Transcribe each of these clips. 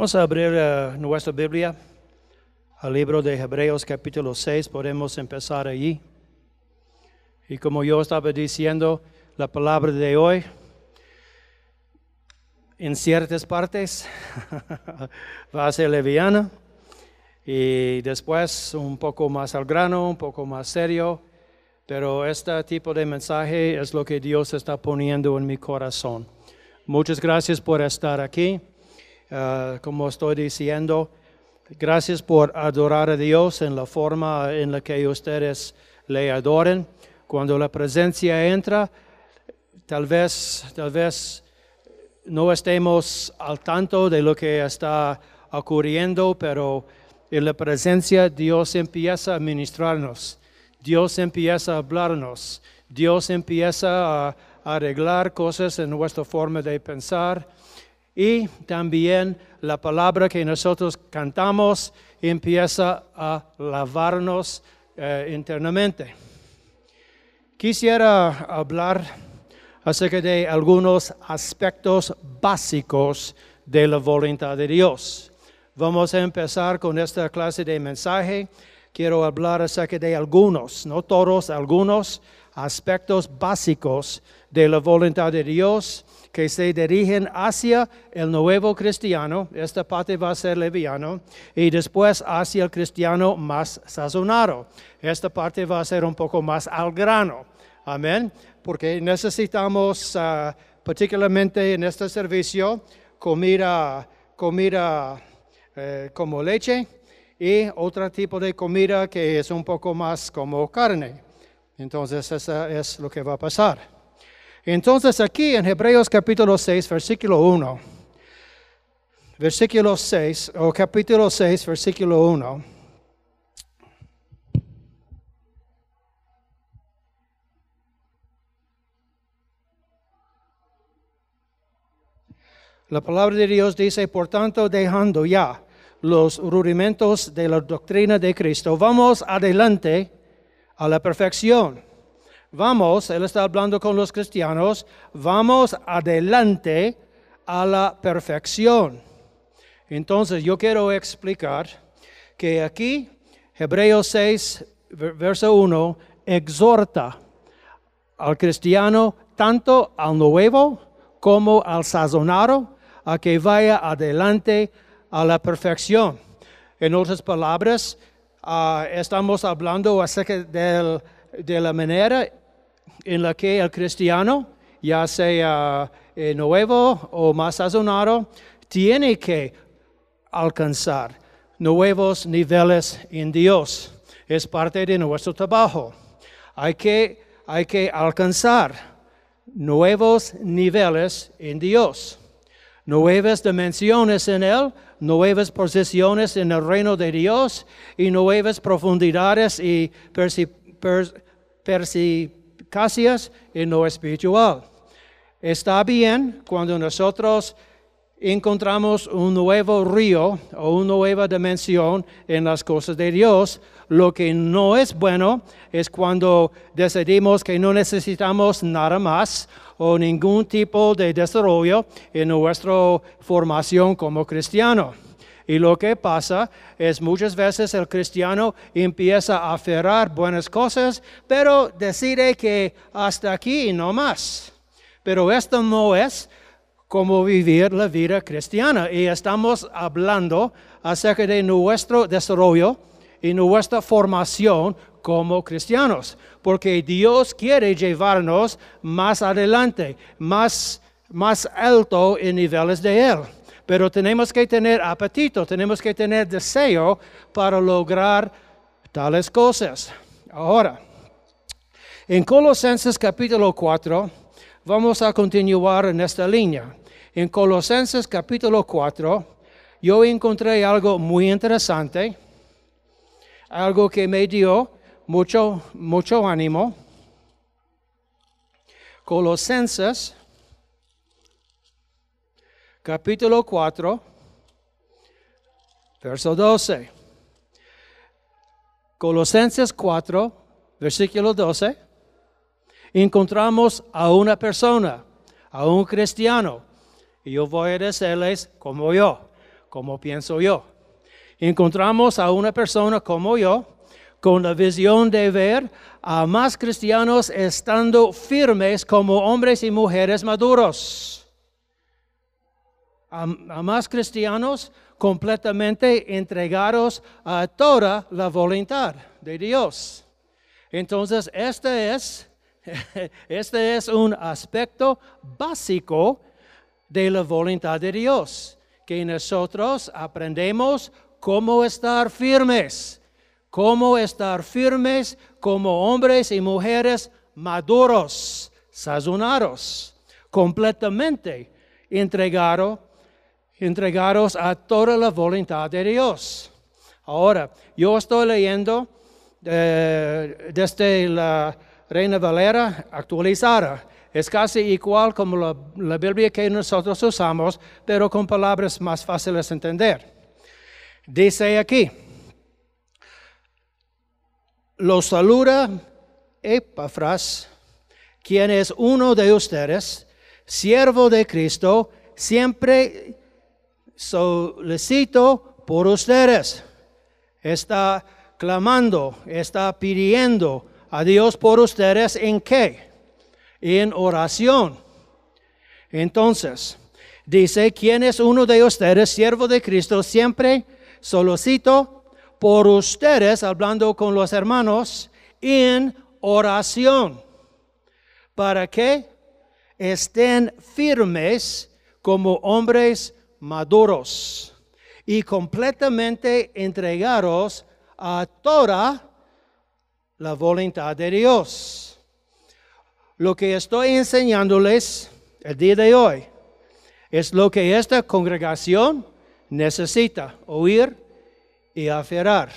Vamos a abrir eh, nuestra Biblia al libro de Hebreos capítulo 6, podemos empezar allí. Y como yo estaba diciendo, la palabra de hoy, en ciertas partes, va a ser leviana y después un poco más al grano, un poco más serio, pero este tipo de mensaje es lo que Dios está poniendo en mi corazón. Muchas gracias por estar aquí. Ah, como estoy diciendo, gracias por adorar a Dios en la forma en la que ustedes le adoren. Cuando la presencia entra, tal vez, tal vez no estemos al tanto de lo que está ocurriendo, pero en la presencia Dios empieza a ministrarnos, Dios empieza a hablarnos, Dios empieza a arreglar cosas en nuestra forma de pensar y también la palabra que nosotros cantamos empieza a lavarnos eh, internamente. Quisiera hablar acerca de algunos aspectos básicos de la voluntad de Dios. Vamos a empezar con esta clase de mensaje. Quiero hablar acerca de algunos, no todos, algunos aspectos básicos de la voluntad de Dios que se dirigen hacia el nuevo cristiano, esta parte va a ser leviano, y después hacia el cristiano más sazonado. Esta parte va a ser un poco más al grano. Amén. Porque necesitamos, ah, particularmente en este servicio, comida, comida eh, como leche y otro tipo de comida que es un poco más como carne. Entonces, eso es lo que va a pasar. Entonces aquí en Hebreos capítulo 6, versículo 1, versículo 6, o capítulo 6, versículo 1. La palabra de Dios dice, por tanto, dejando ya los rudimentos de la doctrina de Cristo, vamos adelante a la perfección Vamos, Él está hablando con los cristianos, vamos adelante a la perfección. Entonces yo quiero explicar que aquí Hebreos 6, verso 1, exhorta al cristiano, tanto al nuevo como al sazonado, a que vaya adelante a la perfección. En otras palabras, ah, estamos hablando acerca del, de la manera en la que el cristiano, ya sea eh, nuevo o más sazonado, tiene que alcanzar nuevos niveles en Dios. Es parte de nuestro trabajo. Hay que, hay que alcanzar nuevos niveles en Dios, nuevas dimensiones en Él, nuevas posiciones en el reino de Dios y nuevas profundidades y perci- per- perspicacias en lo espiritual. Está bien cuando nosotros encontramos un nuevo río o una nueva dimensión en las cosas de Dios. Lo que no es bueno es cuando decidimos que no necesitamos nada más o ningún tipo de desarrollo en nuestra formación como cristiano. Y lo que pasa es muchas veces el cristiano empieza a aferrar buenas cosas, pero decide que hasta aquí y no más. Pero esto no es como vivir la vida cristiana. Y estamos hablando acerca de nuestro desarrollo y nuestra formación como cristianos, porque Dios quiere llevarnos más adelante, más, más alto en niveles de Él. Pero tenemos que tener apetito, tenemos que tener deseo para lograr tales cosas. Ahora, en Colosenses capítulo 4, vamos a continuar en esta línea. En Colosenses capítulo 4, yo encontré algo muy interesante, algo que me dio mucho, mucho ánimo. Colosenses capítulo 4, verso 12. Colosenses 4, versículo 12, encontramos a una persona, a un cristiano, y yo voy a decirles como yo, como pienso yo. Encontramos a una persona como yo, con la visión de ver a más cristianos estando firmes como hombres y mujeres maduros. A, más cristianos completamente entregados a toda la voluntad de Dios. Entonces, este es, este es un aspecto básico de la voluntad de Dios, que nosotros aprendemos cómo estar firmes, cómo estar firmes como hombres y mujeres maduros, sazonados, completamente entregados entregados a toda la voluntad de Dios. Ahora, yo estoy leyendo eh, desde la Reina Valera actualizada. Es casi igual como la, Biblia que nosotros usamos, pero con palabras más fáciles de entender. Dice aquí, lo saluda Epafras, quien es uno de ustedes, siervo de Cristo, siempre solicito por ustedes. Está clamando, está pidiendo a Dios por ustedes en qué? En oración. Entonces, dice, ¿quién es uno de ustedes, siervo de Cristo? Siempre solicito por ustedes, hablando con los hermanos, en oración. ¿Para que Estén firmes como hombres maduros y completamente entregados a toda la voluntad de Dios. Lo que estoy enseñándoles el día de hoy es lo que esta congregación necesita oír y aferrar.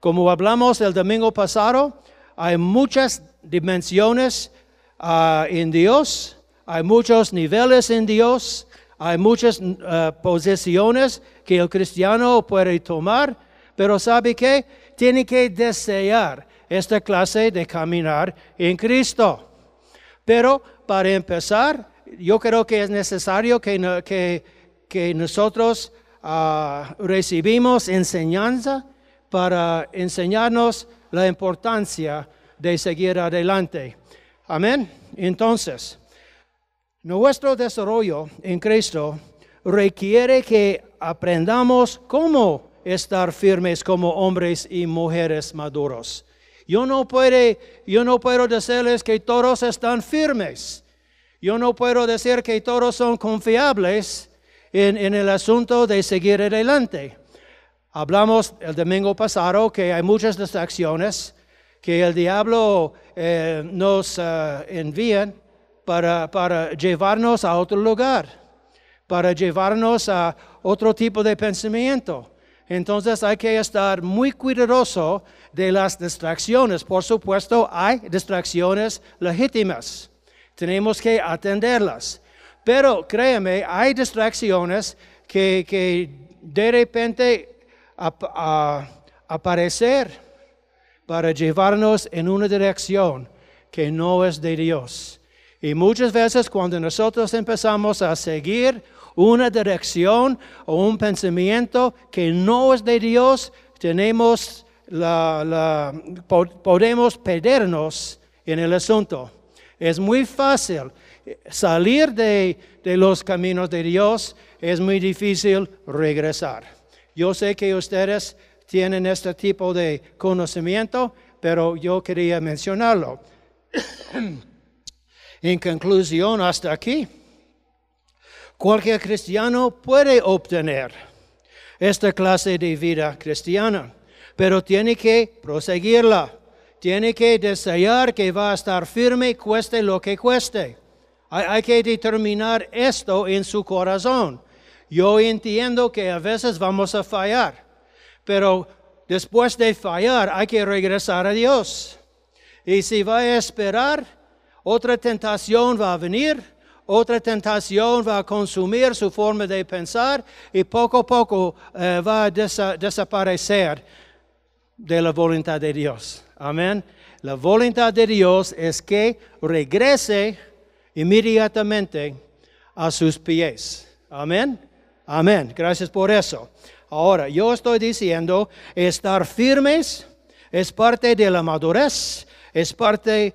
Como hablamos el domingo pasado, hay muchas dimensiones uh, en Dios, hay muchos niveles en Dios, hay muchas uh, posiciones que el cristiano puede tomar, pero ¿sabe qué? Tiene que desear esta clase de caminar en Cristo. Pero para empezar, yo creo que es necesario que, no, que, que nosotros uh, recibimos enseñanza para enseñarnos la importancia de seguir adelante. Amén. Entonces, nuestro desarrollo en Cristo requiere que aprendamos cómo estar firmes como hombres y mujeres maduros. Yo no, puedo decirles que todos están firmes. Yo no puedo decir que todos son confiables en, el asunto de seguir adelante. Hablamos el domingo pasado que hay muchas distracciones, que el diablo eh, nos uh, envía para, llevarnos a otro lugar, para llevarnos a otro tipo de pensamiento. Entonces hay que estar muy cuidadoso de las distracciones. Por supuesto, hay distracciones legítimas. Tenemos que atenderlas. Pero créeme, hay distracciones que, que de repente ap a, aparecer para llevarnos en una dirección que no es de Dios. Y muchas veces cuando nosotros empezamos a seguir una dirección o un pensamiento que no es de Dios, tenemos la, podemos perdernos en el asunto. Es muy fácil salir de, de los caminos de Dios, es muy difícil regresar. Yo sé que ustedes tienen este tipo de conocimiento, pero yo quería mencionarlo. En conclusión, hasta aquí, cualquier cristiano puede obtener esta clase de vida cristiana, pero tiene que proseguirla, tiene que desear que va a estar firme, cueste lo que cueste. Hay, que determinar esto en su corazón. Yo entiendo que a veces vamos a fallar, pero después de fallar hay que regresar a Dios. Y si va a esperar, otra tentación va a venir, otra tentación va a consumir su forma de pensar y poco a poco eh, va a desa- desaparecer de la voluntad de Dios. Amén. La voluntad de Dios es que regrese inmediatamente a sus pies. Amén. Amén. Gracias por eso. Ahora, yo estoy diciendo, estar firmes es parte de la madurez, es parte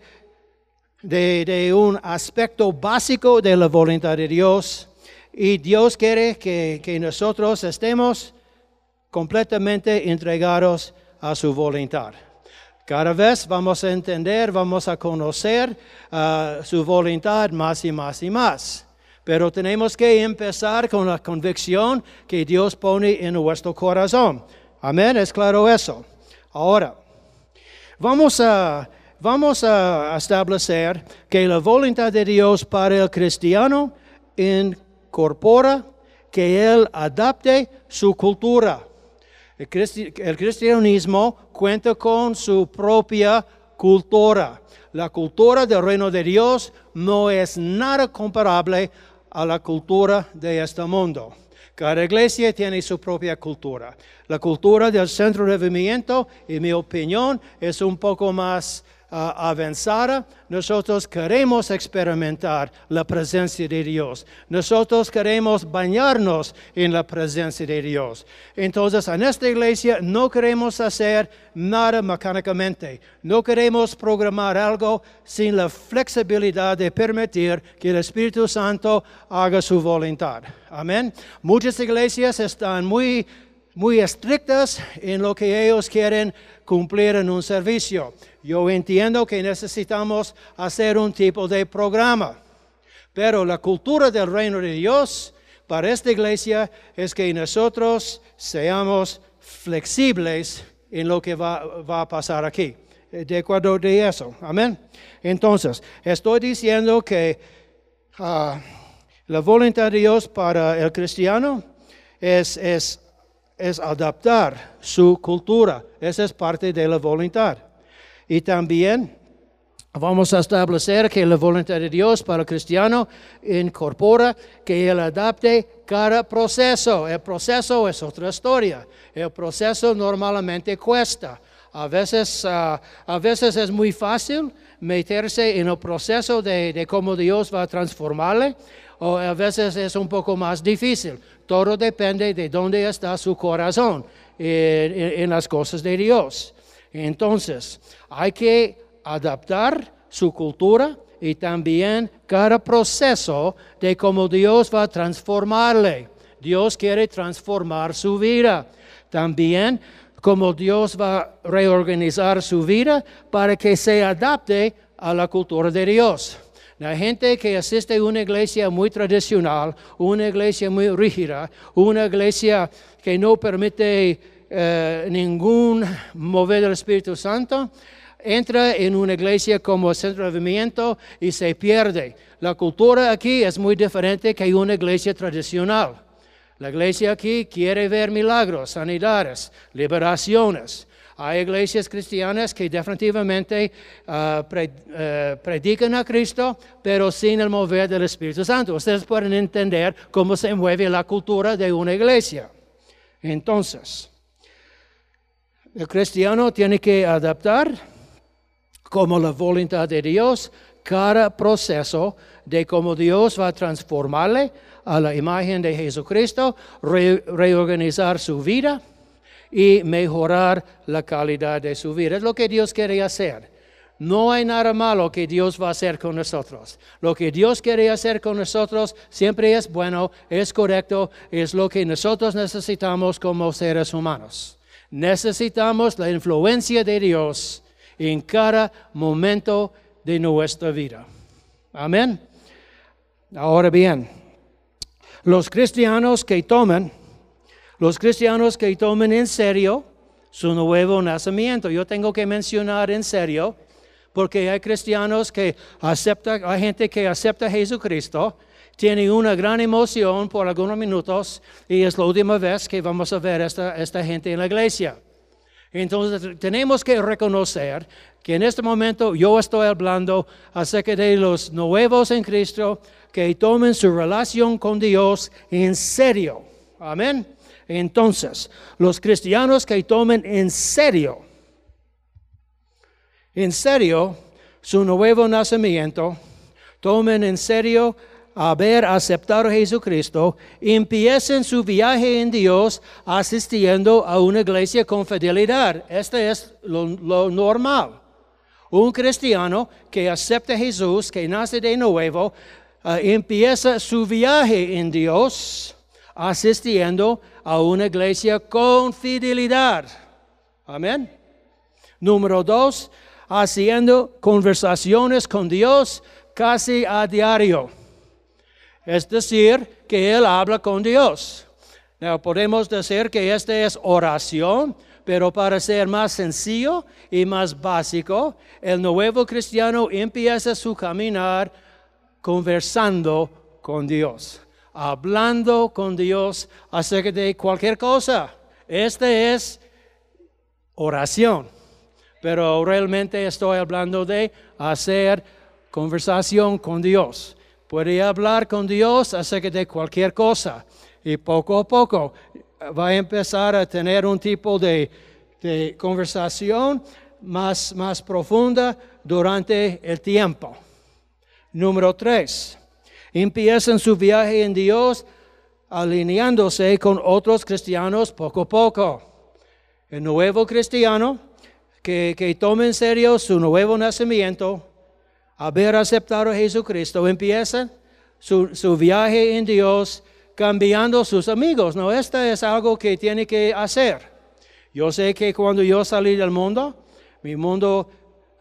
de, de un aspecto básico de la voluntad de Dios. Y Dios quiere que, que nosotros estemos completamente entregados a su voluntad. Cada vez vamos a entender, vamos a conocer ah, su voluntad más y más y más. Pero tenemos que empezar con la convicción que Dios pone en nuestro corazón. Amén, es claro eso. Ahora, vamos a, vamos a establecer que la voluntad de Dios para el cristiano incorpora que él adapte su cultura. El, cristi- el cristianismo cuenta con su propia cultura. La cultura del reino de Dios no es nada comparable a la cultura de este mundo. Cada iglesia tiene su propia cultura. La cultura del centro de movimiento, en mi opinión, es un poco más avanzada. Nosotros queremos experimentar la presencia de Dios. Nosotros queremos bañarnos en la presencia de Dios. Entonces, en esta iglesia no queremos hacer nada mecánicamente. No queremos programar algo sin la flexibilidad de permitir que el Espíritu Santo haga su voluntad. Amén. Muchas iglesias están muy muy estrictas en lo que ellos quieren cumplir en un servicio. Yo entiendo que necesitamos hacer un tipo de programa, pero la cultura del reino de Dios para esta iglesia es que nosotros seamos flexibles en lo que va, va a pasar aquí. De acuerdo de eso. Amén. Entonces, estoy diciendo que ah, la voluntad de Dios para el cristiano es, es, es adaptar su cultura. Esa es parte de la voluntad. Y también vamos a establecer que la voluntad de Dios para el cristiano incorpora que él adapte cada proceso. El proceso es otra historia. El proceso normalmente cuesta. A veces, ah, a veces es muy fácil meterse en el proceso de, de cómo Dios va a transformarle, o a veces es un poco más difícil. Todo depende de dónde está su corazón en, en las cosas de Dios. Entonces, hay que adaptar su cultura y también cada proceso de cómo Dios va a transformarle. Dios quiere transformar su vida. También cómo Dios va a reorganizar su vida para que se adapte a la cultura de Dios. La gente que asiste a una iglesia muy tradicional, una iglesia muy rígida, una iglesia que no permite eh, ningún mover del Espíritu Santo, entra en una iglesia como centro de movimiento y se pierde. La cultura aquí es muy diferente que una iglesia tradicional. La iglesia aquí quiere ver milagros, sanidades, liberaciones. Hay iglesias cristianas que definitivamente ah, eh, predican a Cristo, pero sin el mover del Espíritu Santo. Ustedes pueden entender cómo se mueve la cultura de una iglesia. Entonces, el cristiano tiene que adaptar como la voluntad de Dios cada proceso de cómo Dios va a transformarle a la imagen de Jesucristo, re- reorganizar su vida y mejorar la calidad de su vida. Es lo que Dios quiere hacer. No hay nada malo que Dios va a hacer con nosotros. Lo que Dios quiere hacer con nosotros siempre es bueno, es correcto, es lo que nosotros necesitamos como seres humanos. Necesitamos la influencia de Dios en cada momento de nuestra vida. Amén. Ahora bien, los cristianos que toman, los cristianos que toman en serio su nuevo nacimiento, yo tengo que mencionar en serio, porque hay cristianos que aceptan, hay gente que acepta a Jesucristo, tiene una gran emoción por algunos minutos y es la última vez que vamos a ver esta, esta gente en la iglesia. Entonces tenemos que reconocer que en este momento yo estoy hablando acerca de los nuevos en Cristo que tomen su relación con Dios en serio. Amén. Entonces, los cristianos que tomen en serio, en serio su nuevo nacimiento, tomen en serio haber aceptado a Jesucristo, empiecen su viaje en Dios asistiendo a una iglesia con fidelidad. Este es lo, normal. Un cristiano que acepta a Jesús, que nace de nuevo, uh, empieza su viaje en Dios asistiendo a una iglesia con fidelidad. Amén. Número dos, haciendo conversaciones con Dios casi a diario. Es decir, que Él habla con Dios. Podemos decir que esta es oración, pero para ser más sencillo y más básico, el nuevo cristiano empieza su caminar conversando con Dios, hablando con Dios acerca de cualquier cosa. Esta es oración, pero realmente estoy hablando de hacer conversación con Dios. Puede hablar con Dios acerca de cualquier cosa y poco a poco va a empezar a tener un tipo de, de conversación más, más profunda durante el tiempo. Número tres, empiezan su viaje en Dios alineándose con otros cristianos poco a poco. El nuevo cristiano que, que toma en serio su nuevo nacimiento, haber aceptado a Jesucristo, empieza su, su viaje en Dios cambiando sus amigos. No, esto es algo que tiene que hacer. Yo sé que cuando yo salí del mundo, mi mundo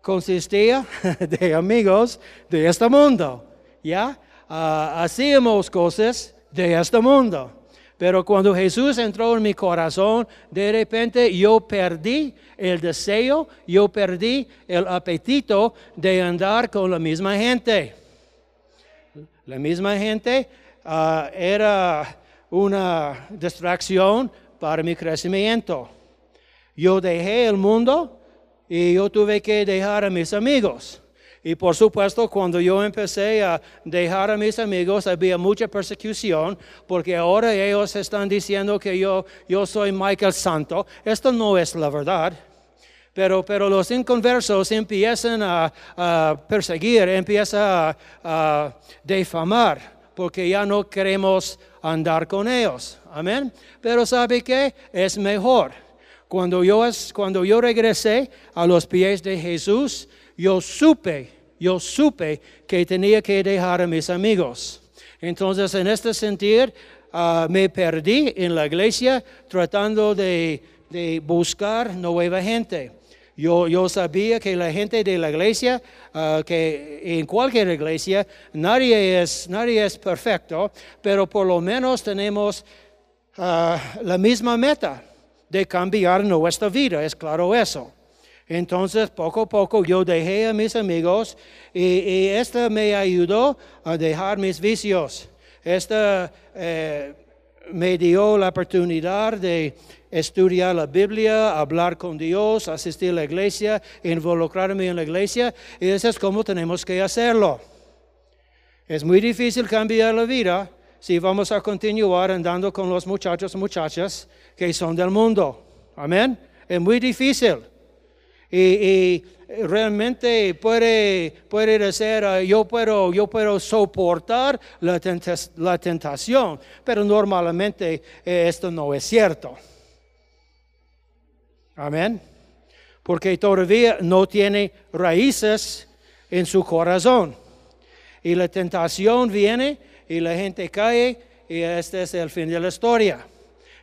consistía de amigos de este mundo. ¿Ya? Ah, hacíamos cosas de este mundo. Pero cuando Jesús entró en mi corazón, de repente yo perdí el deseo, yo perdí el apetito de andar con la misma gente. La misma gente ah, era una distracción para mi crecimiento. Yo dejé el mundo y yo tuve que dejar a mis amigos. Y por supuesto, cuando yo empecé a dejar a mis amigos, había mucha persecución, porque ahora ellos están diciendo que yo, yo soy Michael Santo. Esto no es la verdad. Pero, pero los inconversos empiezan a, perseguir, empiezan a, a difamar, porque ya no queremos andar con ellos. Amén. Pero ¿sabe qué? Es mejor. Cuando yo, cuando yo regresé a los pies de Jesús, yo supe, yo supe que tenía que dejar a mis amigos. Entonces, en este sentido, ah, me perdí en la iglesia tratando de, buscar nueva gente. Yo, yo, sabía que la gente de la iglesia, ah, que en cualquier iglesia, nadie es, nadie es perfecto, pero por lo menos tenemos ah, la misma meta de cambiar nuestra vida, es claro eso. Entonces, poco a poco yo dejé a mis amigos y, y esto me ayudó a dejar mis vicios. Esta eh, me dio la oportunidad de estudiar la Biblia, hablar con Dios, asistir a la iglesia, involucrarme en la iglesia, y eso es como tenemos que hacerlo. Es muy difícil cambiar la vida si vamos a continuar andando con los muchachos y muchachas que son del mundo. Amén. Es muy difícil. Y, realmente puede, puede decir, uh, yo, puedo, yo puedo soportar la, tenta- la tentación, pero normalmente eh, esto no es cierto. Amén. Porque todavía no tiene raíces en su corazón. Y la tentación viene y la gente cae y este es el fin de la historia.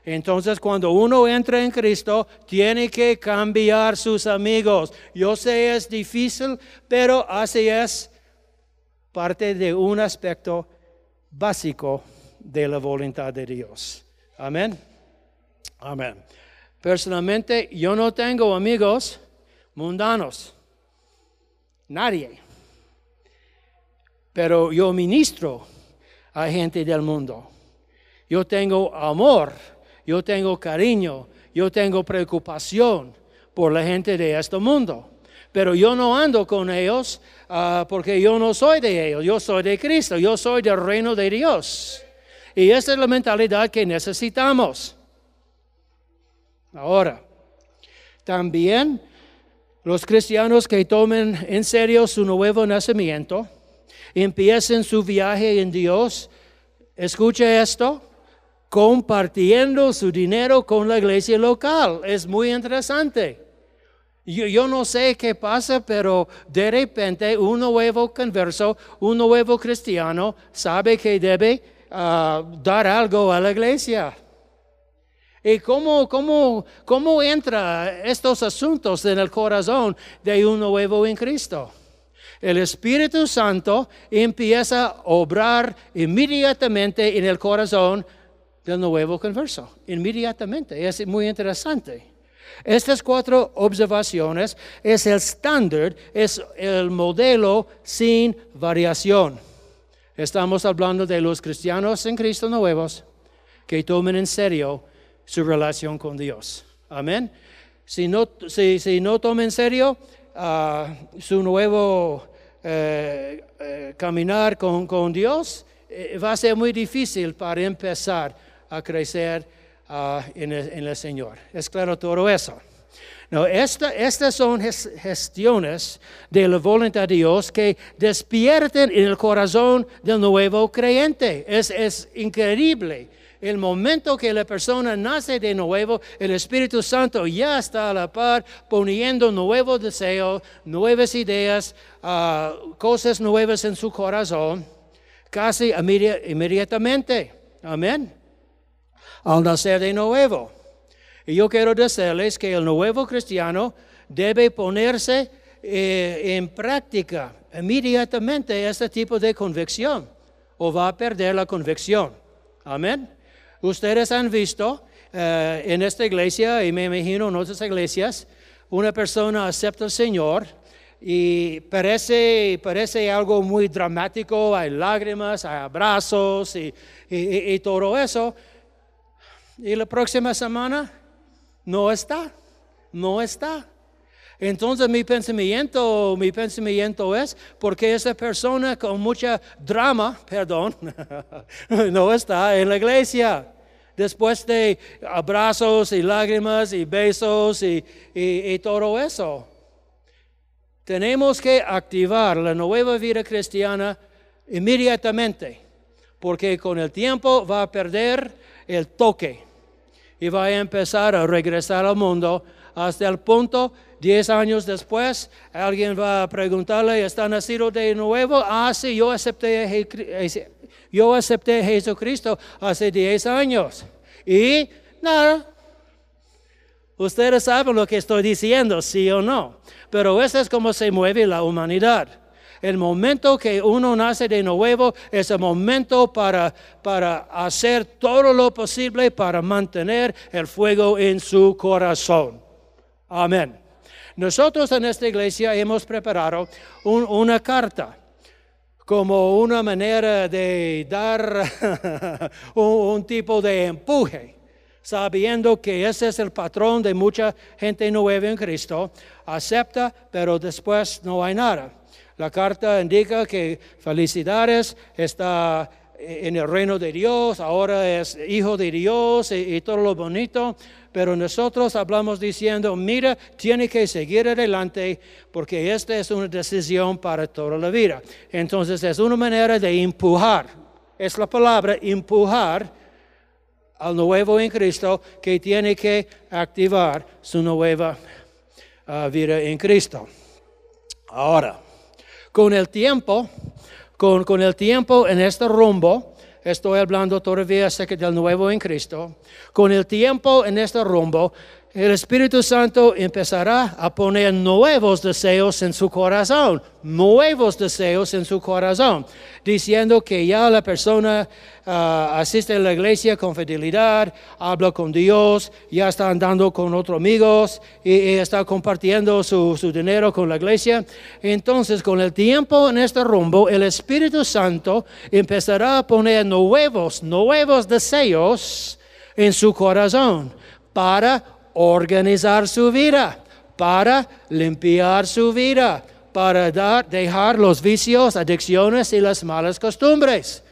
Entonces, cuando uno entra en Cristo, tiene que cambiar sus amigos. Yo sé es difícil, pero así es parte de un aspecto básico de la voluntad de Dios. Amén. Amén. Personalmente, yo no tengo amigos mundanos. Nadie. Pero yo ministro a gente del mundo. Yo tengo amor, yo tengo cariño, yo tengo preocupación por la gente de este mundo. Pero yo no ando con ellos ah, porque yo no soy de ellos, yo soy de Cristo, yo soy del reino de Dios. Y esa es la mentalidad que necesitamos. Ahora, también los cristianos que tomen en serio su nuevo nacimiento, empiecen su viaje en Dios, escuche esto, compartiendo su dinero con la iglesia local. Es muy interesante. Yo, no sé qué pasa, pero de repente un nuevo converso, un nuevo cristiano, sabe que debe uh, dar algo a la iglesia. ¿Y cómo, cómo, cómo entra estos asuntos en el corazón de un nuevo en Cristo? El Espíritu Santo empieza a obrar inmediatamente en el corazón del nuevo converso. Inmediatamente. Es muy interesante. Estas cuatro observaciones es el estándar, es el modelo sin variación. Estamos hablando de los cristianos en Cristo nuevos que tomen en serio su relación con Dios. Amén. Si no, si, si no tomen en serio uh, su nuevo eh, eh, caminar con, con Dios, eh, va a ser muy difícil para empezar a crecer uh, en, el, en, el, Señor. Es claro todo eso. No, esta, estas son gestiones de la voluntad de Dios que despierten en el corazón del nuevo creyente. Es, es increíble el momento que la persona nace de nuevo, el Espíritu Santo ya está a la par poniendo nuevos deseos, nuevas ideas, uh, cosas nuevas en su corazón, casi inmediatamente. Amén. Al nacer de nuevo. Y yo quiero decirles que el nuevo cristiano debe ponerse eh, en práctica inmediatamente este tipo de convicción o va a perder la convicción. Amén. Ustedes han visto eh, en esta iglesia, y me imagino en otras iglesias, una persona acepta al Señor y parece, parece algo muy dramático, hay lágrimas, hay abrazos y, todo eso. Y la próxima semana no está, no está. Entonces mi pensamiento, mi pensamiento es, porque esa persona con mucha drama, perdón, no está en la iglesia. Después de abrazos y lágrimas y besos y, y, y todo eso. Tenemos que activar la nueva vida cristiana inmediatamente, porque con el tiempo va a perder el toque y va a empezar a regresar al mundo hasta el punto, diez años después, alguien va a preguntarle, ¿está nacido de nuevo? Ah, sí, yo acepté, yo acepté a Jesucristo hace diez años. Y nada, ustedes saben lo que estoy diciendo, sí o no. Pero eso es como se mueve la humanidad. El momento que uno nace de nuevo es el momento para, para hacer todo lo posible para mantener el fuego en su corazón. Amén. Nosotros en esta iglesia hemos preparado un, una carta como una manera de dar un, un, tipo de empuje, sabiendo que ese es el patrón de mucha gente nueva en Cristo. Acepta, pero después no hay nada. La carta indica que felicidades, está en el reino de Dios, ahora es hijo de Dios y, todo lo bonito pero nosotros hablamos diciendo, mira, tiene que seguir adelante porque esta es una decisión para toda la vida. Entonces es una manera de empujar, es la palabra empujar al nuevo en Cristo que tiene que activar su nueva uh, vida en Cristo. Ahora, con el tiempo, con, con el tiempo en este rumbo, estoy hablando todavía acerca del nuevo en Cristo, con el tiempo en este rumbo, el Espíritu Santo empezará a poner nuevos deseos en su corazón, nuevos deseos en su corazón, diciendo que ya la persona ah, asiste a la iglesia con fidelidad, habla con Dios, ya está andando con otros amigos y, y está compartiendo su, su dinero con la iglesia. Entonces, con el tiempo en este rumbo, el Espíritu Santo empezará a poner nuevos, nuevos deseos en su corazón para organizar su vida, para limpiar su vida, para dar, dejar los vicios, adicciones y las malas costumbres.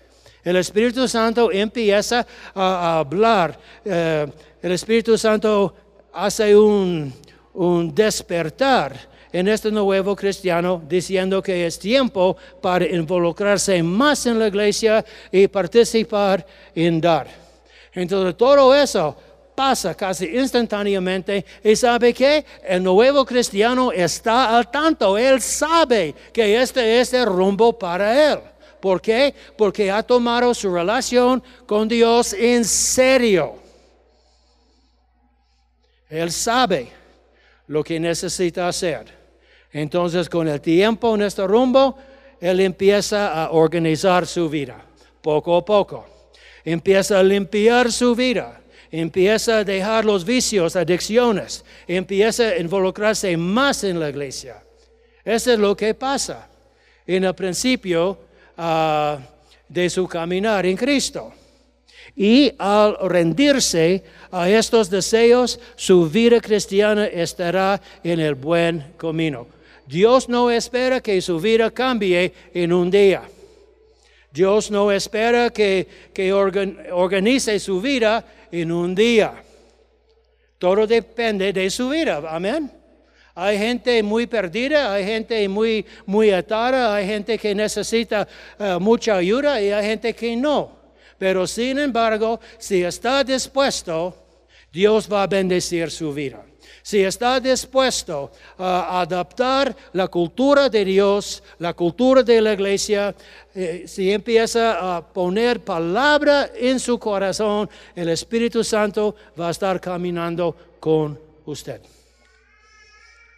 El Espíritu Santo empieza a, hablar. eh, el Espíritu Santo hace un, un despertar en este nuevo cristiano diciendo que es tiempo para involucrarse más en la iglesia y participar en dar. Entonces todo eso pasa casi instantáneamente y sabe que el nuevo cristiano está al tanto, él sabe que este es el rumbo para él. ¿Por qué? Porque ha tomado su relación con Dios en serio. Él sabe lo que necesita hacer. Entonces, con el tiempo en este rumbo, él empieza a organizar su vida, poco a poco. Empieza a limpiar su vida. Empieza a dejar los vicios, adicciones. Empieza a involucrarse más en la iglesia. Eso es lo que pasa en el principio ah, de su caminar en Cristo. Y al rendirse a estos deseos, su vida cristiana estará en el buen camino. Dios no espera que su vida cambie en un día. Dios no espera que, que organ- organice su vida en un día. Todo depende de su vida. Amén. Hay gente muy perdida, hay gente muy, muy atada, hay gente que necesita eh, mucha ayuda y hay gente que no. Pero sin embargo, si está dispuesto, Dios va a bendecir su vida. Si está dispuesto a adaptar la cultura de Dios, la cultura de la iglesia, eh, si empieza a poner palabra en su corazón, el Espíritu Santo va a estar caminando con usted.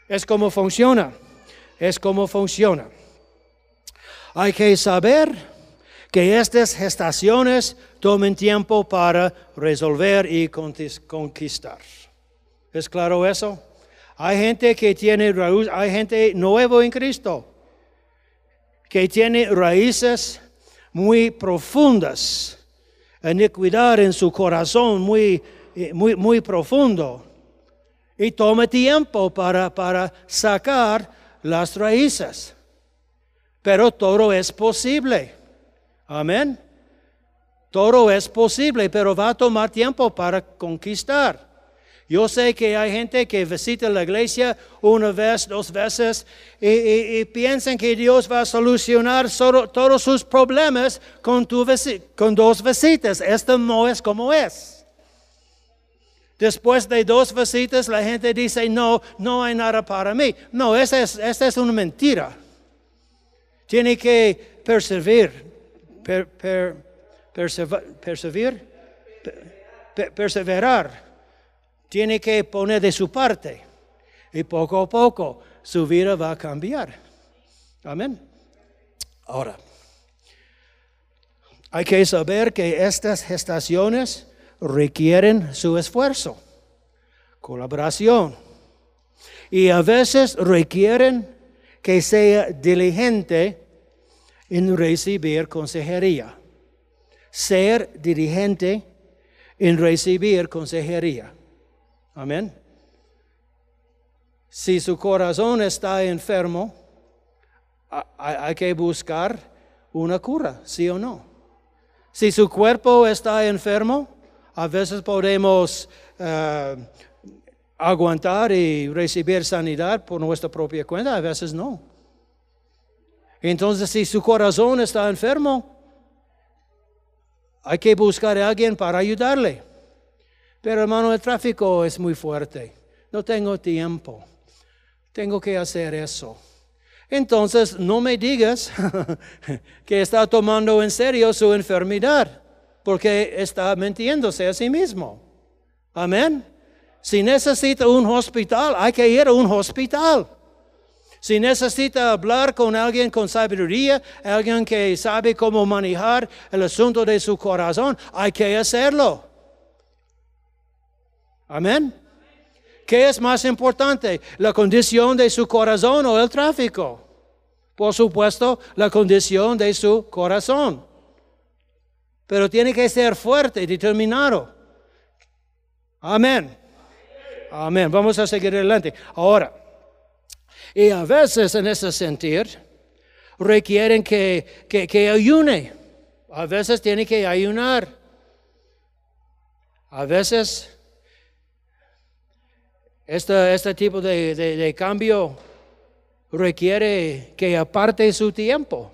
Es como funciona. Es como funciona. Hay que saber que estas gestaciones tomen tiempo para resolver y conquis- conquistar. ¿Es claro eso? Hay gente que tiene raíz, hay gente nuevo en Cristo que tiene raíces muy profundas, iniquidad en su corazón muy, eh, muy, muy profundo. Y toma tiempo para, para sacar las raíces. Pero todo es posible. Amén. Todo es posible, pero va a tomar tiempo para conquistar. Yo sé que hay gente que visita la iglesia una vez, dos veces y, y- piensan que Dios va a solucionar todos sus problemas con, dos visitas. Esto no es como es. Después de dos visitas, la gente dice, no, no hay nada para mí. No, esa es, una mentira. Tiene que perseverar. Per, per- perseva- perseverar. Per- perseverar. Tiene que poner de su parte. Y poco a poco su vida va a cambiar. Amén. Ahora, hay que saber que estas gestaciones requieren su esfuerzo, colaboración. Y a veces requieren que sea diligente en recibir consejería. Ser dirigente en recibir consejería. Amén. Si su corazón está enfermo, ha- hay hay que buscar una cura, sí o no. Si su cuerpo está enfermo, a veces podemos eh, aguantar y recibir sanidad por nuestra propia cuenta, a veces no. Entonces, si su corazón está enfermo, hay que buscar a alguien para ayudarle. Pero hermano, el tráfico es muy fuerte. No tengo tiempo. Tengo que hacer eso. Entonces, no me digas que está tomando en serio su enfermedad. porque está mintiéndose a sí mismo. Amén. Si necesita un hospital, hay que ir a un hospital. Si necesita hablar con alguien con sabiduría, alguien que sabe cómo manejar el asunto de su corazón, hay que hacerlo. Amén. ¿Qué es más importante, la condición de su corazón o el tráfico? Por supuesto, la condición de su corazón. Pero tiene que ser fuerte y determinado. Amén. Amén. Vamos a seguir adelante. Ahora, y a veces en ese sentir requieren que, que, ayune. A veces tiene que ayunar. A veces este, este tipo de, de- de cambio requiere que aparte su tiempo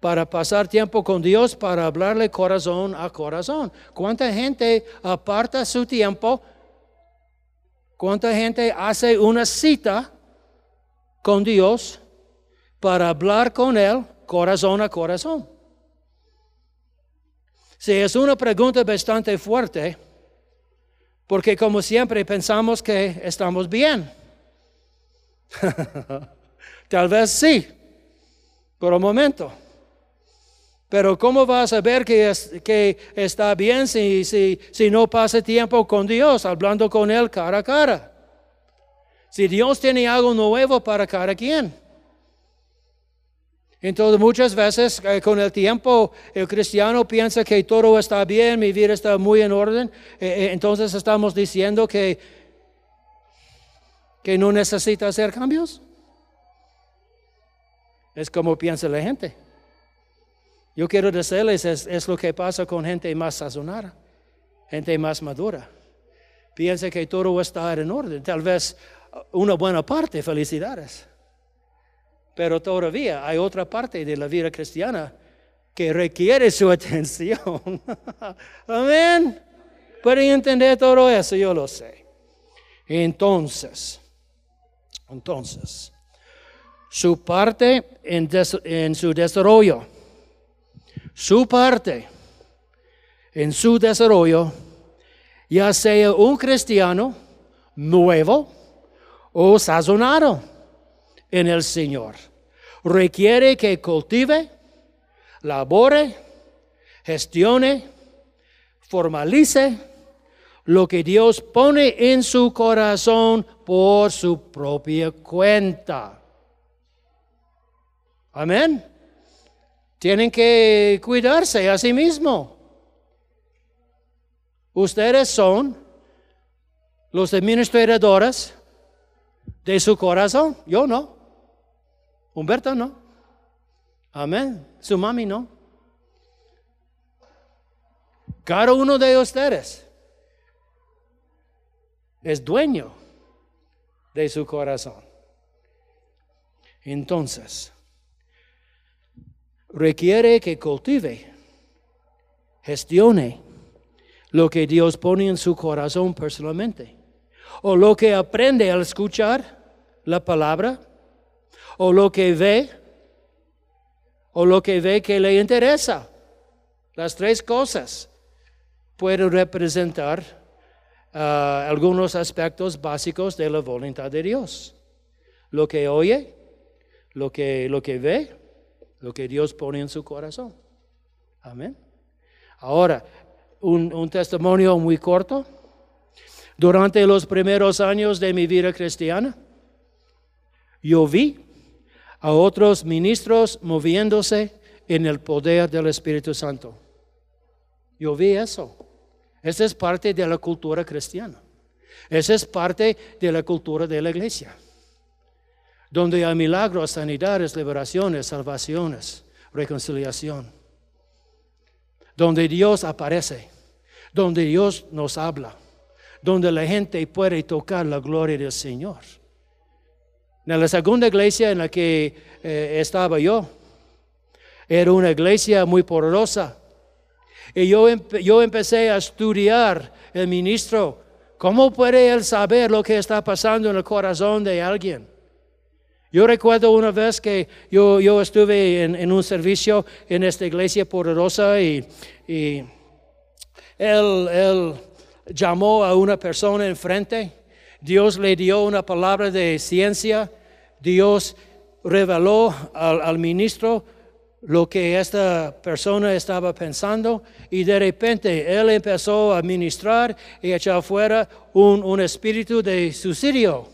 para pasar tiempo con Dios, para hablarle corazón a corazón. ¿Cuánta gente aparta su tiempo? ¿Cuánta gente hace una cita con Dios para hablar con Él corazón a corazón? Sí, es una pregunta bastante fuerte, porque como siempre pensamos que estamos bien. Tal vez sí, por un momento. Pero ¿cómo vas a saber que, es- que está bien si, si, si no pasa tiempo con Dios, hablando con Él cara a cara? Si Dios tiene algo nuevo para cada quien. Entonces muchas veces eh, con el tiempo el cristiano piensa que todo está bien, mi vida está muy en orden. eh, eh, entonces estamos diciendo que, que no necesita hacer cambios. Es como piensa la gente. Yo quiero decirles, es, es lo que pasa con gente más sazonada, gente más madura. Piensa que todo está en orden. Tal vez una buena parte, felicidades. Pero todavía hay otra parte de la vida cristiana que requiere su atención. Amén. Pueden entender todo eso, yo lo sé. Entonces, entonces, su parte en, en su desarrollo, su parte en su desarrollo, ya sea un cristiano nuevo o sazonado en el Señor, requiere que cultive, labore, gestione, formalice lo que Dios pone en su corazón por su propia cuenta. Amén. Tienen que cuidarse a sí mismo. Ustedes son los administradores de su corazón. Yo no. Humberto no. Amén. Su mami no. Cada uno de ustedes es dueño de su corazón. Entonces, requiere que cultive, gestione lo que Dios pone en su corazón personalmente, o lo que aprende al escuchar la palabra, o lo que ve, o lo que ve que le interesa. Las tres cosas pueden representar ah, algunos aspectos básicos de la voluntad de Dios. Lo que oye, lo que, lo que ve, lo que Dios pone en su corazón. Amén. Ahora, un, un testimonio muy corto. Durante los primeros años de mi vida cristiana, yo vi a otros ministros moviéndose en el poder del Espíritu Santo. Yo vi eso. Esa es parte de la cultura cristiana. Esa es parte de la cultura de la iglesia. Donde hay milagros, sanidades, liberaciones, salvaciones, reconciliación. Donde Dios aparece. Donde Dios nos habla. Donde la gente puede tocar la gloria del Señor. En la segunda iglesia en la que eh, estaba yo, era una iglesia muy poderosa. Y yo, empe- yo empecé a estudiar el ministro. ¿Cómo puede él saber lo que está pasando en el corazón de alguien? Yo recuerdo una vez que yo, yo estuve en, en un servicio en esta iglesia poderosa y, y él, él llamó a una persona enfrente, Dios le dio una palabra de ciencia, Dios reveló al, ministro lo que esta persona estaba pensando y de repente él empezó a ministrar y echar fuera un, un espíritu de suicidio.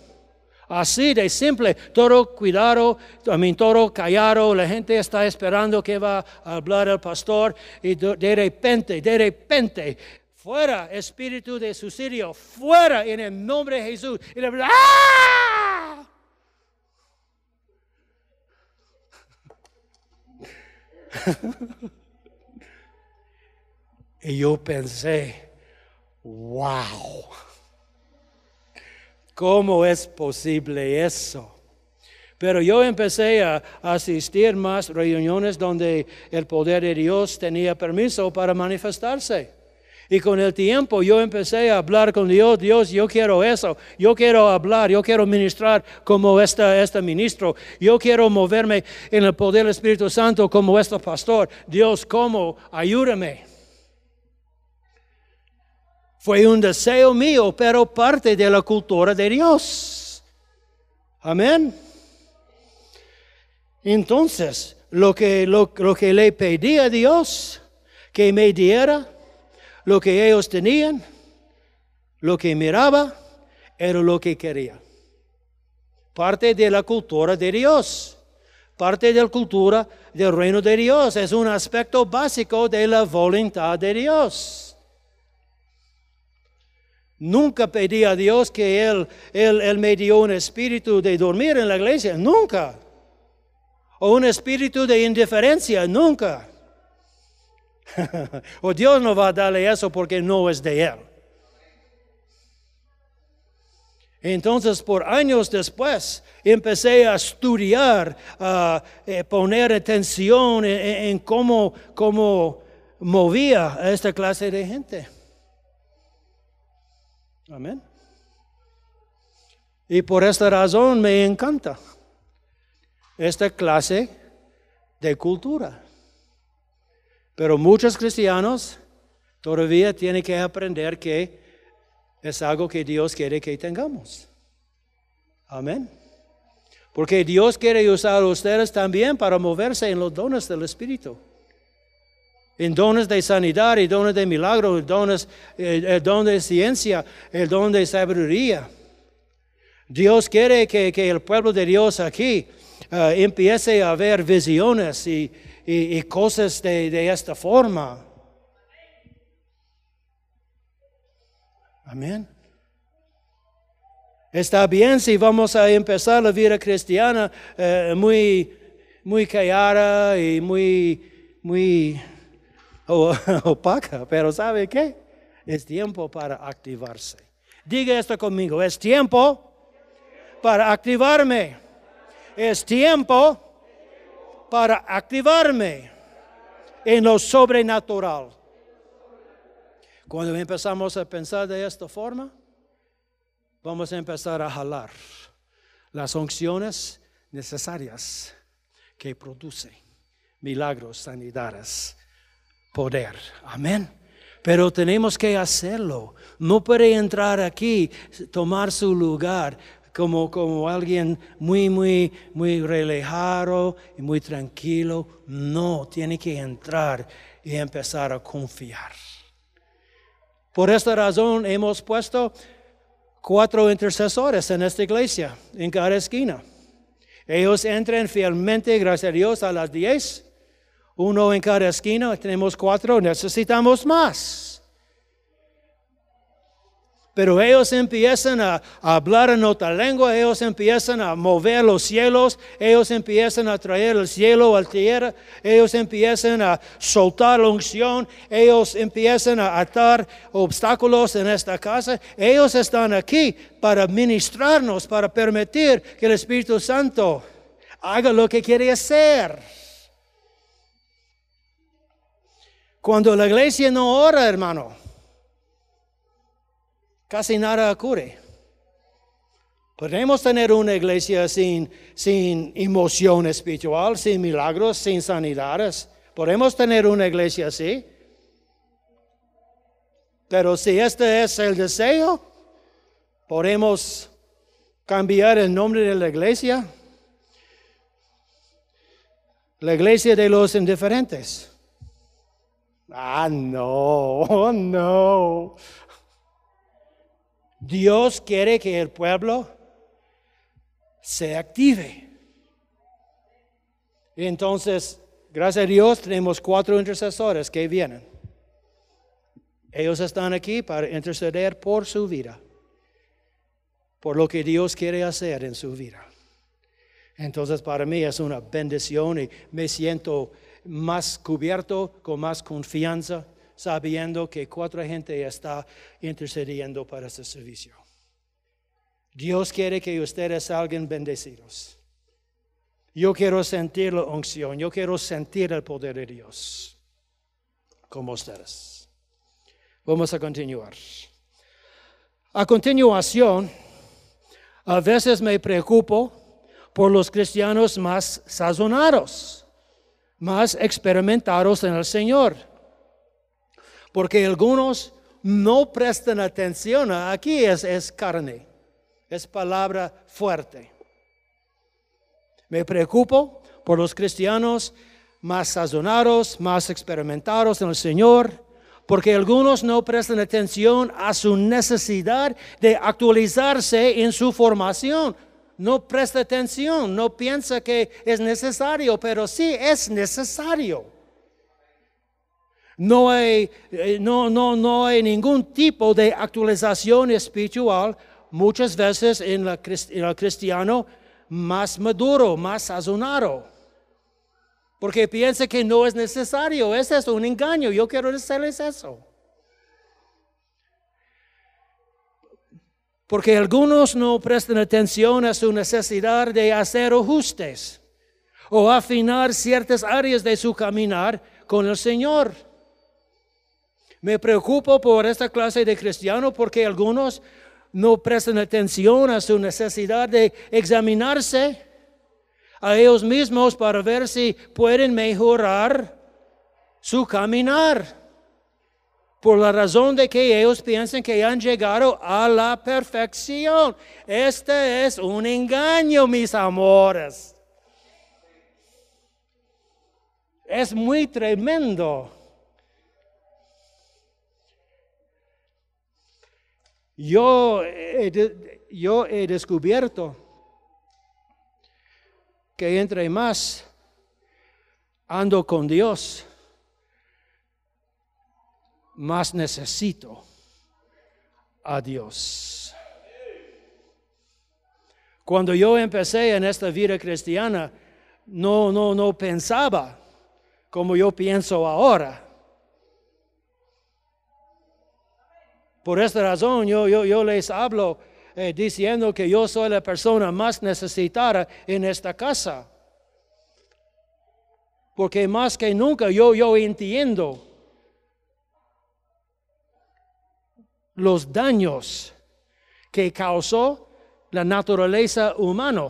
Así de simple, todo cuidado, mean, todo callado, la gente está esperando que va a hablar el pastor y de repente, de repente, fuera espíritu de suicidio, fuera en el nombre de Jesús. Y le ¡Ah! y yo pensé, wow. ¿Cómo es posible eso? Pero yo empecé a asistir más reuniones donde el poder de Dios tenía permiso para manifestarse. Y con el tiempo yo empecé a hablar con Dios, Dios, yo quiero eso, yo quiero hablar, yo quiero ministrar como este, este ministro, yo quiero moverme en el poder del Espíritu Santo como este pastor. Dios, ¿cómo? Ayúdame. Fue un deseo mío, pero parte de la cultura de Dios. Amén. Entonces, lo que, lo, lo que le pedí a Dios que me diera, lo que ellos tenían, lo que miraba, era lo que quería. Parte de la cultura de Dios. Parte de la cultura del reino de Dios. Es un aspecto básico de la voluntad de Dios. Nunca pedí a Dios que él, él, me dio un espíritu de dormir en la iglesia. Nunca. O un espíritu de indiferencia. Nunca. o Dios no va a darle eso porque no es de Él. Entonces, por años después, empecé a estudiar, a eh, poner atención en, en cómo, cómo movía a esta clase de gente. Amén. Y por esta razón me encanta esta clase de cultura. Pero muchos cristianos todavía tienen que aprender que es algo que Dios quiere que tengamos. Amén. Porque Dios quiere usar a ustedes también para moverse en los dones del Espíritu. En dones de sanidad y dones de milagro, dones, eh, don de ciencia, el don de sabiduría. Dios quiere que, el pueblo de Dios aquí uh, empiece a ver visiones y, y, cosas de, de esta forma. Amén. Está bien si vamos a empezar la vida cristiana eh, muy, muy callada y muy, muy o- opaca, pero ¿sabe qué? Es tiempo para activarse. Diga esto conmigo, es tiempo para activarme. Es tiempo para activarme en lo sobrenatural. Cuando empezamos a pensar de esta forma, vamos a empezar a jalar las unciones necesarias que producen milagros, sanidades, poder. Amén. Pero tenemos que hacerlo. No puede entrar aquí, tomar su lugar como, como alguien muy, muy, muy relajado y muy tranquilo. No, tiene que entrar y empezar a confiar. Por esta razón hemos puesto cuatro intercesores en esta iglesia, en cada esquina. Ellos entran fielmente, gracias a Dios, a las 10. Uno en cada esquina, tenemos cuatro, necesitamos más. Pero ellos empiezan a, hablar en otra lengua, ellos empiezan a mover los cielos, ellos empiezan a traer el cielo a la tierra, ellos empiezan a soltar la unción, ellos empiezan a atar obstáculos en esta casa. Ellos están aquí para ministrarnos, para permitir que el Espíritu Santo haga lo que quiere hacer. Cuando la iglesia no ora, hermano, casi nada ocurre. Podemos tener una iglesia sin, sin emoción espiritual, sin milagros, sin sanidades. Podemos tener una iglesia así. Pero si este es el deseo, podemos cambiar el nombre de la iglesia. La iglesia de los indiferentes. Ah, no, no. Dios quiere que el pueblo se active. Entonces, gracias a Dios, tenemos cuatro intercesores que vienen. Ellos están aquí para interceder por su vida, por lo que Dios quiere hacer en su vida. Entonces, para mí es una bendición y me siento más cubierto, con más confianza, sabiendo que cuatro gente está intercediendo para este servicio. Dios quiere que ustedes salgan bendecidos. Yo quiero sentir la unción, yo quiero sentir el poder de Dios, como ustedes. Vamos a continuar. A continuación, a veces me preocupo por los cristianos más sazonados, más experimentados en el Señor, porque algunos no prestan atención. Aquí es, carne, es palabra fuerte. Me preocupo por los cristianos más sazonados, más experimentados en el Señor, porque algunos no prestan atención a su necesidad de actualizarse en su formación. No presta atención, no piensa que es necesario, pero sí es necesario. No hay, eh, no, no, no hay ningún tipo de actualización espiritual muchas veces en, la, en el cristiano más maduro, más sazonado. Porque piensa que no es necesario. Es un engaño. Yo quiero decirles eso. Porque algunos no prestan atención a su necesidad de hacer ajustes o afinar ciertas áreas de su caminar con el Señor. Me preocupo por esta clase de cristiano porque algunos no prestan atención a su necesidad de examinarse a ellos mismos para ver si pueden mejorar su caminar. Por la razón de que ellos piensan que han llegado a la perfección. Este es un engaño, mis amores. Es muy tremendo. Yo he, descubierto que entre más ando con Dios, más necesito a Dios. Cuando yo empecé en esta vida cristiana, no, no, no pensaba como yo pienso ahora. Por esta razón yo, yo, yo les hablo eh, diciendo que yo soy la persona más necesitada en esta casa. Porque más que nunca yo, yo entiendo los daños que causó la naturaleza humana.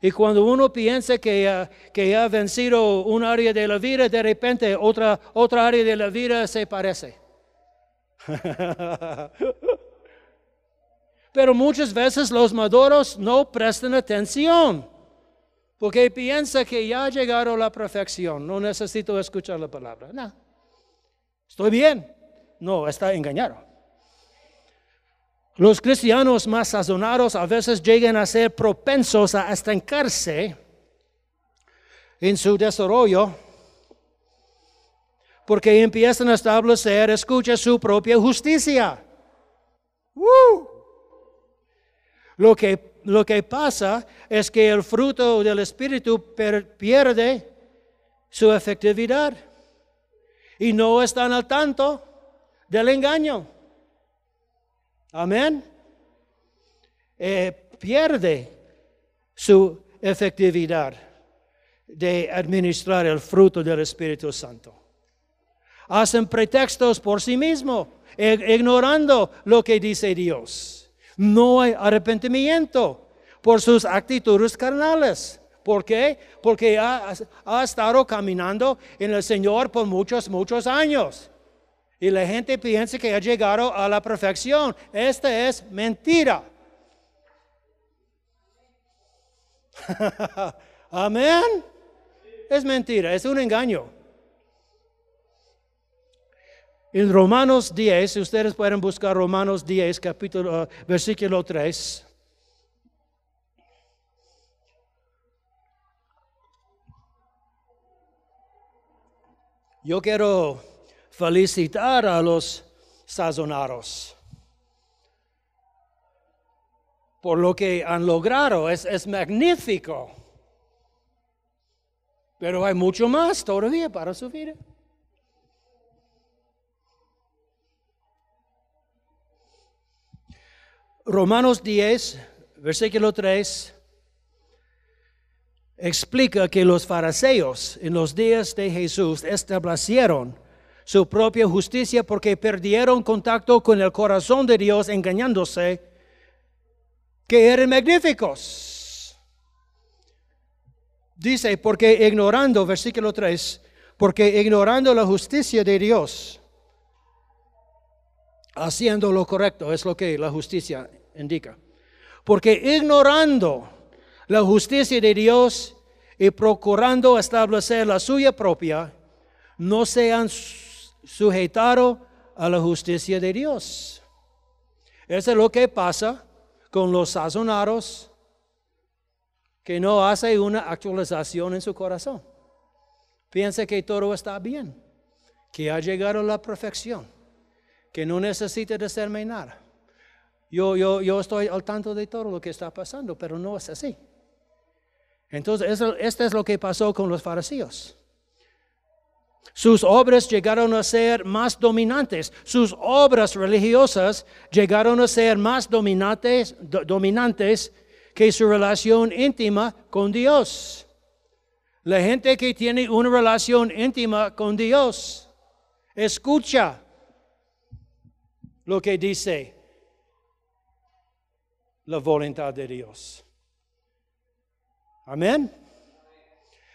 Y cuando uno piensa que, ah, que ha vencido un área de la vida, de repente otra, otra área de la vida se parece. Pero muchas veces los maduros no prestan atención porque piensa que ya ha llegado a la perfección, no necesito escuchar la palabra. No, estoy bien. No, está engañado. Los cristianos más sazonados a veces llegan a ser propensos a estancarse en su desarrollo porque empiezan a establecer, escucha, su propia justicia. Lo que, lo que pasa es que el fruto del Espíritu pierde su efectividad y no están al tanto del engaño. Amén. Eh, pierde su efectividad de administrar el fruto del Espíritu Santo hacen pretextos por sí mismos, e- ignorando lo que dice Dios. No hay arrepentimiento por sus actitudes carnales. ¿Por qué? Porque ha, ha estado caminando en el Señor por muchos, muchos años. Y la gente piensa que ha llegado a la perfección. Esta es mentira. Amén. Es mentira, es un engaño. En Romanos 10, ustedes pueden buscar Romanos 10, capítulo, uh, versículo 3. Yo quiero felicitar a los sazonados por lo que han logrado. Es, es magnífico. Pero hay mucho más todavía para su vida. Romanos 10, versículo 3, explica que los fariseos en los días de Jesús establecieron su propia justicia porque perdieron contacto con el corazón de Dios engañándose que eran magníficos. Dice, porque ignorando, versículo 3, porque ignorando la justicia de Dios, haciendo lo correcto, es lo que la justicia indica. Porque ignorando la justicia de Dios y procurando establecer la suya propia, no se han sujetado a la justicia de Dios. Eso es lo que pasa con los sazonados que no hace una actualización en su corazón. Piensa que todo está bien, que ha llegado a la perfección, que no necesita de hacerme nada. Yo, yo, yo estoy al tanto de todo lo que está pasando, pero no es así. Entonces, eso, esto es lo que pasó con los fariseos. Sus obras llegaron a ser más dominantes. Sus obras religiosas llegaron a ser más dominantes, do- dominantes que su relación íntima con Dios. La gente que tiene una relación íntima con Dios, escucha lo que dice la voluntad de Dios. Amén.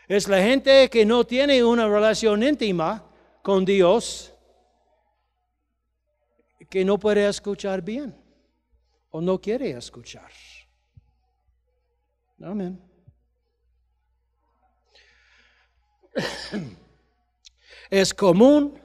Es la gente que no tiene una relación íntima con Dios que no puede escuchar bien o no quiere escuchar. Amén. Es común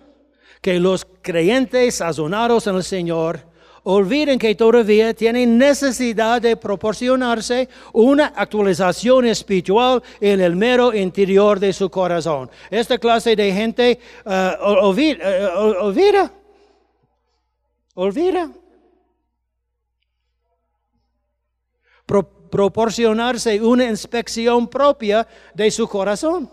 que los creyentes sazonados en el Señor olviden que todavía tienen necesidad de proporcionarse una actualización espiritual en el mero interior de su corazón. Esta clase de gente eh, eh, ol- olvida, olvida. Pro- proporcionarse una inspección propia de su corazón.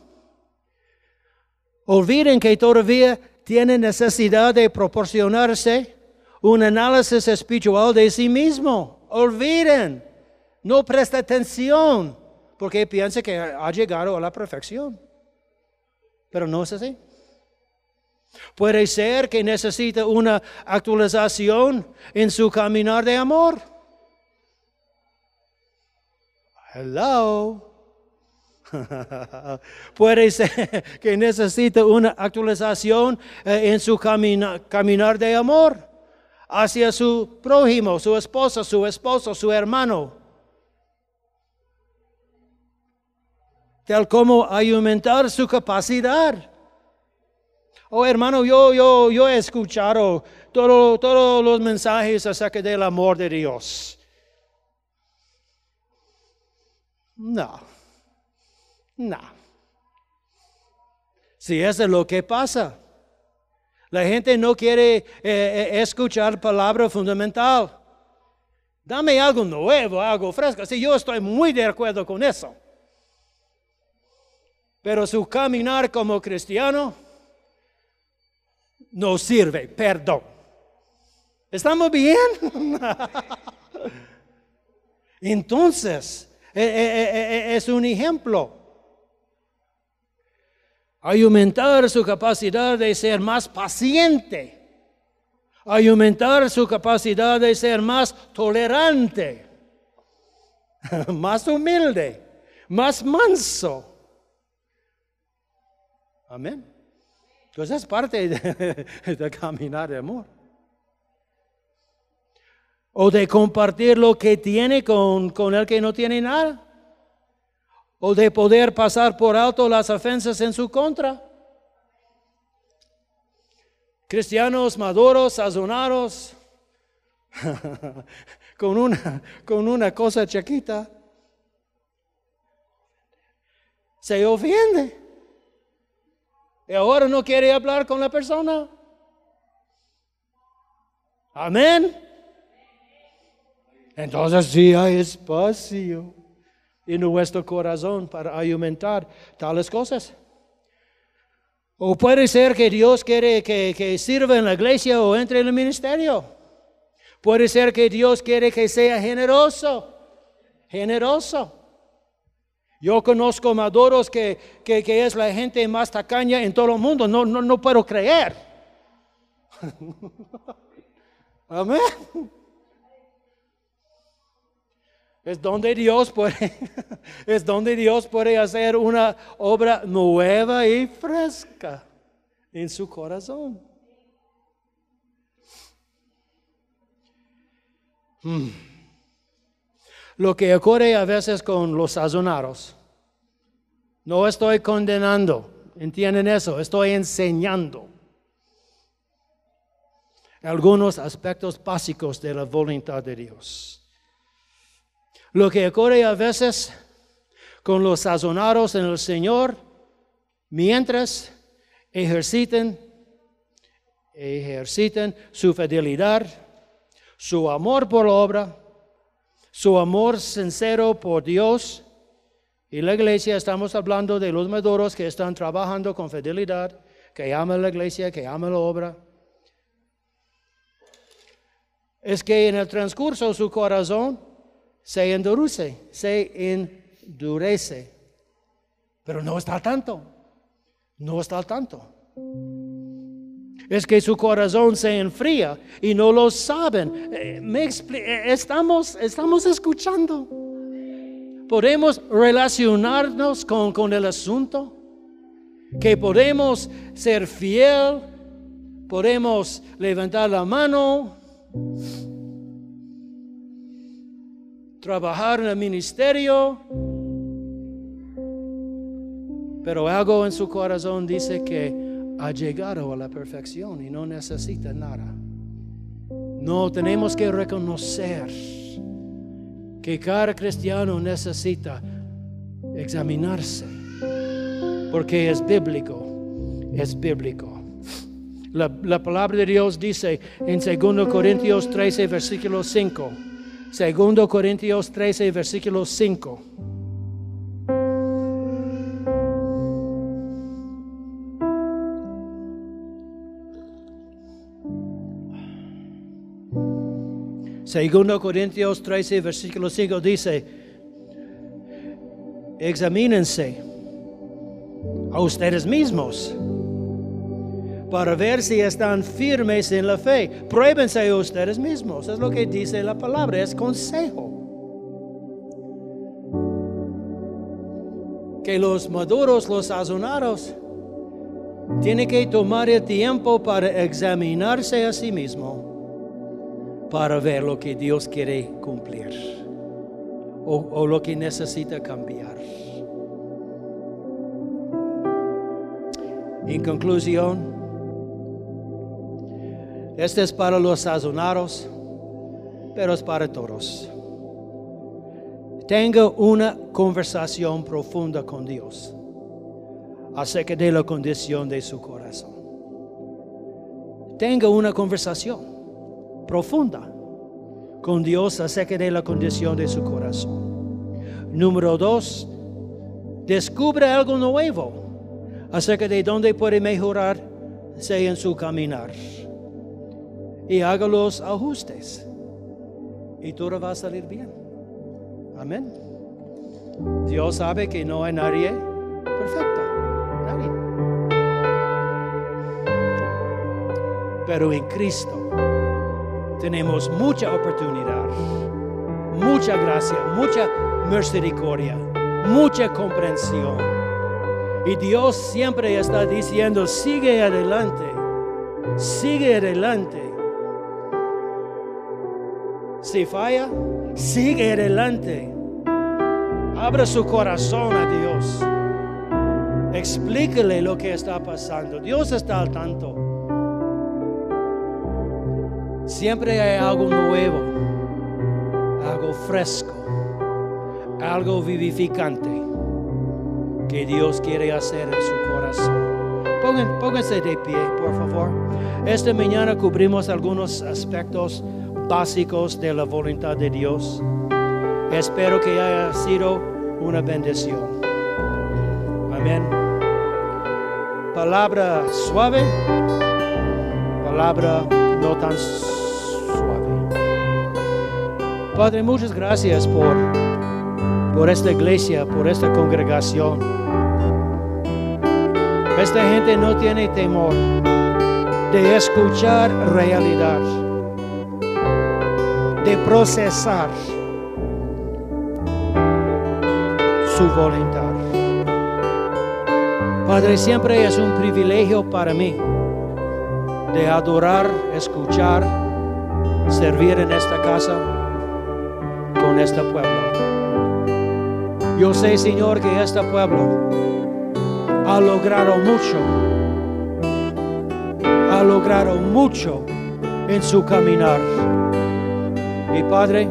Olviden que todavía tienen necesidad de proporcionarse un análisis espiritual de sí mismo. Olviden. No presta atención porque piensa que ha llegado a la perfección. Pero no es así. Puede ser que necesita una actualización en su caminar de amor. Hello. Puede ser que necesita una actualización eh, en su camina- caminar de amor hacia su prójimo, su esposa, su esposo, su hermano. Tal como aumentar su capacidad. Oh hermano, yo, yo, yo he escuchado todo- todos los mensajes acerca del amor de Dios. No. No. Si eso es lo que pasa. La gente no quiere eh, eh, escuchar palabra fundamental. Dame algo nuevo, algo fresco. Sí, yo estoy muy de acuerdo con eso. Pero su caminar como cristiano no sirve, perdón. ¿Estamos bien? Entonces, eh, es un ejemplo. Aumentar su capacidad de ser más paciente. Aumentar su capacidad de ser más tolerante. más humilde. Más manso. Amén. Entonces es parte de, de caminar de amor. O de compartir lo que tiene con, con el que no tiene nada. O de poder pasar por alto las ofensas en su contra. Cristianos maduros, sazonados, con una, con una cosa chiquita, se ofende. Y ahora no quiere hablar con la persona. Amén. Entonces sí hay espacio en nuestro corazón para aumentar tales cosas. O puede ser que Dios quiere que, sirva en la iglesia o entre en el ministerio. Puede ser que Dios quiere que sea generoso. Generoso. Yo conozco maduros que, que, que es la gente más tacaña en todo el mundo. No, no, no puedo creer. Amén. Es donde Dios puede, es donde Dios puede hacer una obra nueva y fresca en su corazón. Hmm. Lo que ocurre a veces con los sazonados, no estoy condenando, ¿entienden eso? Estoy enseñando algunos aspectos básicos de la voluntad de Dios. Lo que ocurre a veces con los sazonados en el Señor, mientras ejerciten, ejerciten su fidelidad, su amor por la obra, su amor sincero por Dios. Y la iglesia, estamos hablando de los maduros que están trabajando con fidelidad, que aman la iglesia, que aman la obra. Es que en el transcurso su corazón se endurece, se endurece. Pero no está tanto, no está tanto. Es que su corazón se enfría y no lo saben. Eh, me eh, estamos, estamos escuchando. Podemos relacionarnos con, con el asunto. Que podemos ser fiel. Podemos levantar la mano. Trabajar en el ministerio, pero algo en su corazón dice que ha llegado a la perfección y no necesita nada. No tenemos que reconocer que cada cristiano necesita examinarse, porque es bíblico, es bíblico. La, la palabra de Dios dice en 2 Corintios 13, versículo 5. 2 Corintios 13, versículo 5. Segundo Corintios 13, versículo 5 dice, examínense a ustedes mismos para ver si están firmes en la fe. Pruébense ustedes mismos. Es lo que dice la palabra, es consejo. Que los maduros, los sazonados, tienen que tomar el tiempo para examinarse a sí mismo, para ver lo que Dios quiere cumplir o, o lo que necesita cambiar. En conclusión, este es para los sazonados, pero es para todos. Tenga una conversación profunda con Dios acerca de la condición de su corazón. Tenga una conversación profunda con Dios acerca de la condición de su corazón. Número dos, descubre algo nuevo acerca de dónde puede mejorar en su caminar y haga los ajustes y todo va a salir bien. Amén. Dios sabe que no hay nadie perfecto. Nadie. Pero en Cristo tenemos mucha oportunidad, mucha gracia, mucha misericordia, mucha comprensión. Y Dios siempre está diciendo, sigue adelante, sigue adelante. Si falla, sigue adelante. Abra su corazón a Dios. Explíquele lo que está pasando. Dios está al tanto. Siempre hay algo nuevo, algo fresco, algo vivificante que Dios quiere hacer en su corazón. Pónganse de pie, por favor. Esta mañana cubrimos algunos aspectos básicos de la voluntad de Dios. Espero que haya sido una bendición. Amén. Palabra suave, palabra no tan suave. Padre, muchas gracias por, por esta iglesia, por esta congregación. Esta gente no tiene temor de escuchar realidad, de procesar su voluntad. Padre, siempre es un privilegio para mí de adorar, escuchar, servir en esta casa con este pueblo. Yo sé, Señor, que este pueblo ha logrado mucho, ha logrado mucho en su caminar. Y Padre,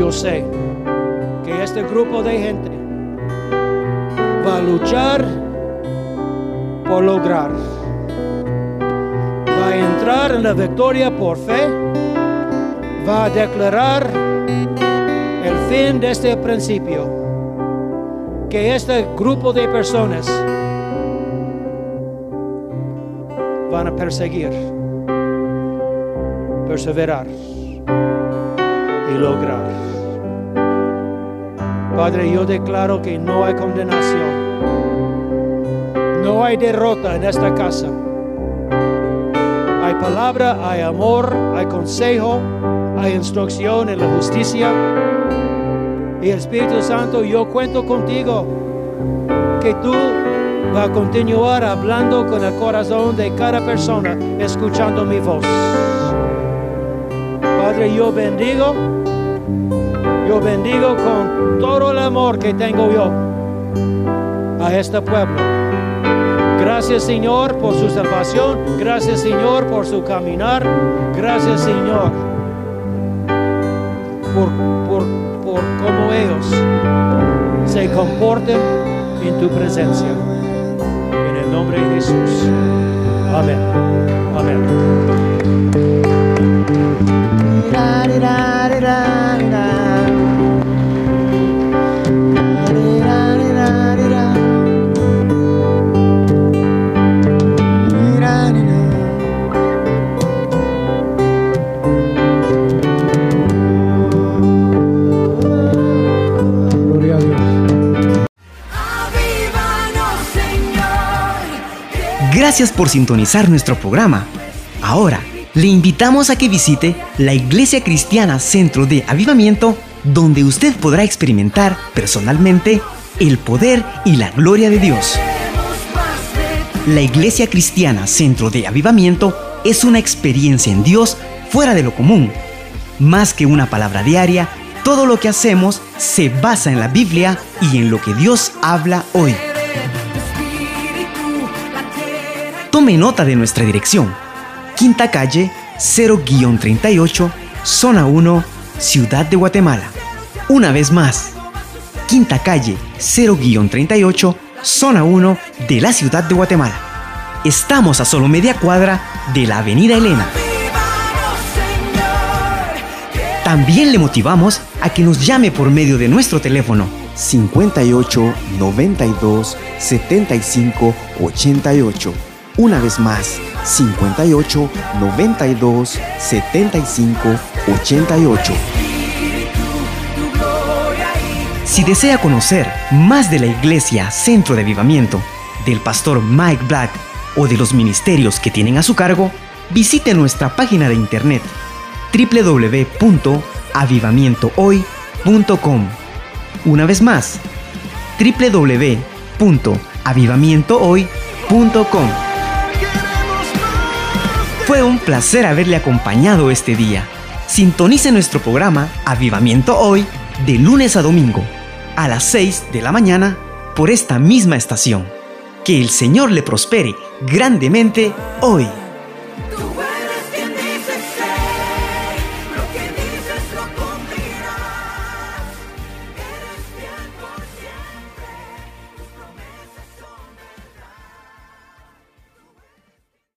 yo sé que este grupo de gente va a luchar por lograr. Va a entrar en la victoria por fe. Va a declarar el fin de este principio. Que este grupo de personas van a perseguir, perseverar y lograr. Padre, yo declaro que no hay condenación. No hay derrota en esta casa. Hay palabra, hay amor, hay consejo, hay instrucción en la justicia. Y Espíritu Santo, yo cuento contigo que tú vas a continuar hablando con el corazón de cada persona, escuchando mi voz. Yo bendigo, yo bendigo con todo el amor que tengo yo a este pueblo. Gracias Señor por su salvación. Gracias Señor por su caminar. Gracias Señor por, por, por cómo ellos se comportan en tu presencia. En el nombre de Jesús. Amén. Amén. Gracias por sintonizar nuestro programa. Ahora, le invitamos a que visite la Iglesia Cristiana Centro de Avivamiento, donde usted podrá experimentar personalmente el poder y la gloria de Dios. La Iglesia Cristiana Centro de Avivamiento es una experiencia en Dios fuera de lo común. Más que una palabra diaria, todo lo que hacemos se basa en la Biblia y en lo que Dios habla hoy. Tome nota de nuestra dirección. Quinta calle 0-38, zona 1, Ciudad de Guatemala. Una vez más. Quinta calle 0-38, zona 1 de la Ciudad de Guatemala. Estamos a solo media cuadra de la Avenida Elena. También le motivamos a que nos llame por medio de nuestro teléfono 58 92 75 88. Una vez más, 58 92 75 88. Tu gloria y Si desea conocer más de la iglesia Centro de Avivamiento, del pastor Mike Black o de los ministerios que tienen a su cargo, visite nuestra página de internet www.avivamientohoy.com. Una vez más, www.avivamientohoy.com avivamientohoy.com. Fue un placer haberle acompañado este día. Sintonice nuestro programa Avivamiento Hoy de lunes a domingo a las 6 de la mañana por esta misma estación. Que el Señor le prospere grandemente hoy.